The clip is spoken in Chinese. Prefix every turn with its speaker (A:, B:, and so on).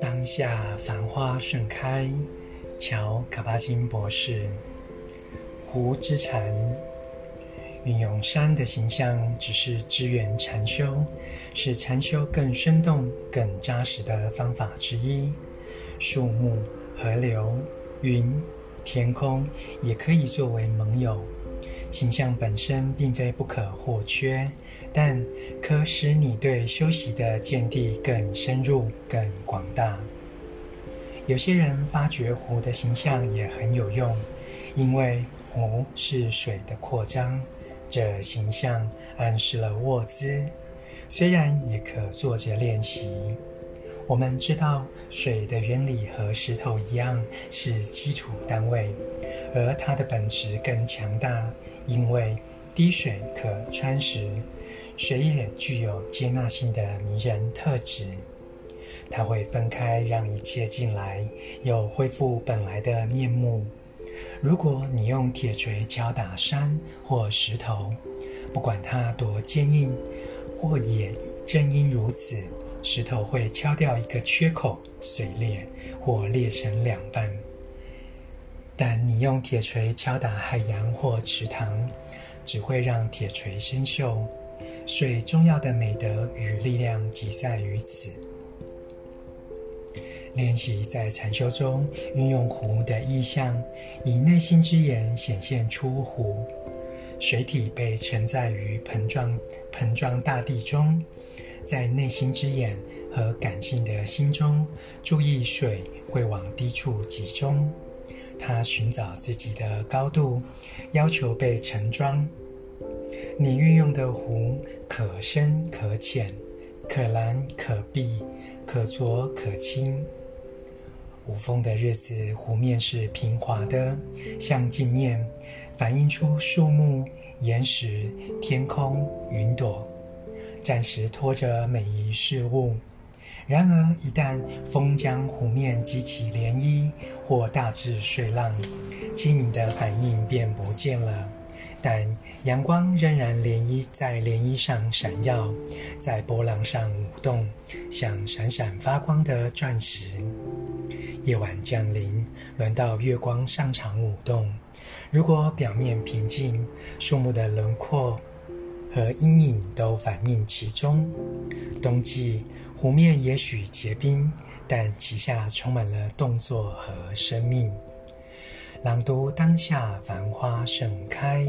A: 当下繁花盛开，乔·卡巴金博士。湖之禅，运用山的形象，只是支援禅修，使禅修更生动、更扎实的方法之一。树木、河流、云、天空，也可以作为盟友。形象本身并非不可或缺，但可使你对修习的见地更深入、更广大。有些人发觉湖的形象也很有用，因为湖是水的扩张，这形象暗示了卧姿，虽然也可坐着练习。我们知道水的原理和石头一样是基础单位，而它的本质更强大。因为滴水可穿石，水也具有接纳性的迷人特质。它会分开，让一切进来，又恢复本来的面目。如果你用铁锤敲打山或石头，不管它多坚硬，或也正因如此，石头会敲掉一个缺口，碎裂或裂成两半。但你用铁锤敲打海洋或池塘，只会让铁锤生锈。水重要的美德与力量即在于此。练习在禅修中运用湖的意象，以内心之眼显现出湖。水体被承载于盆状盆状大地中，在内心之眼和感性的心中，注意水会往低处集中。他寻找自己的高度，要求被盛装。你运用的湖可深可浅，可蓝可碧，可浊可清。无风的日子，湖面是平滑的，像镜面，反映出树木、岩石、天空、云朵，暂时拖着每一事物。然而，一旦风将湖面激起涟漪或大至水浪，机敏的反应便不见了。但阳光仍然涟漪在涟漪上闪耀，在波浪上舞动，像闪闪发光的钻石。夜晚降临，轮到月光上场舞动。如果表面平静，树木的轮廓和阴影都反映其中。冬季。湖面也许结冰，但其下充满了动作和生命。朗读当下，繁花盛开。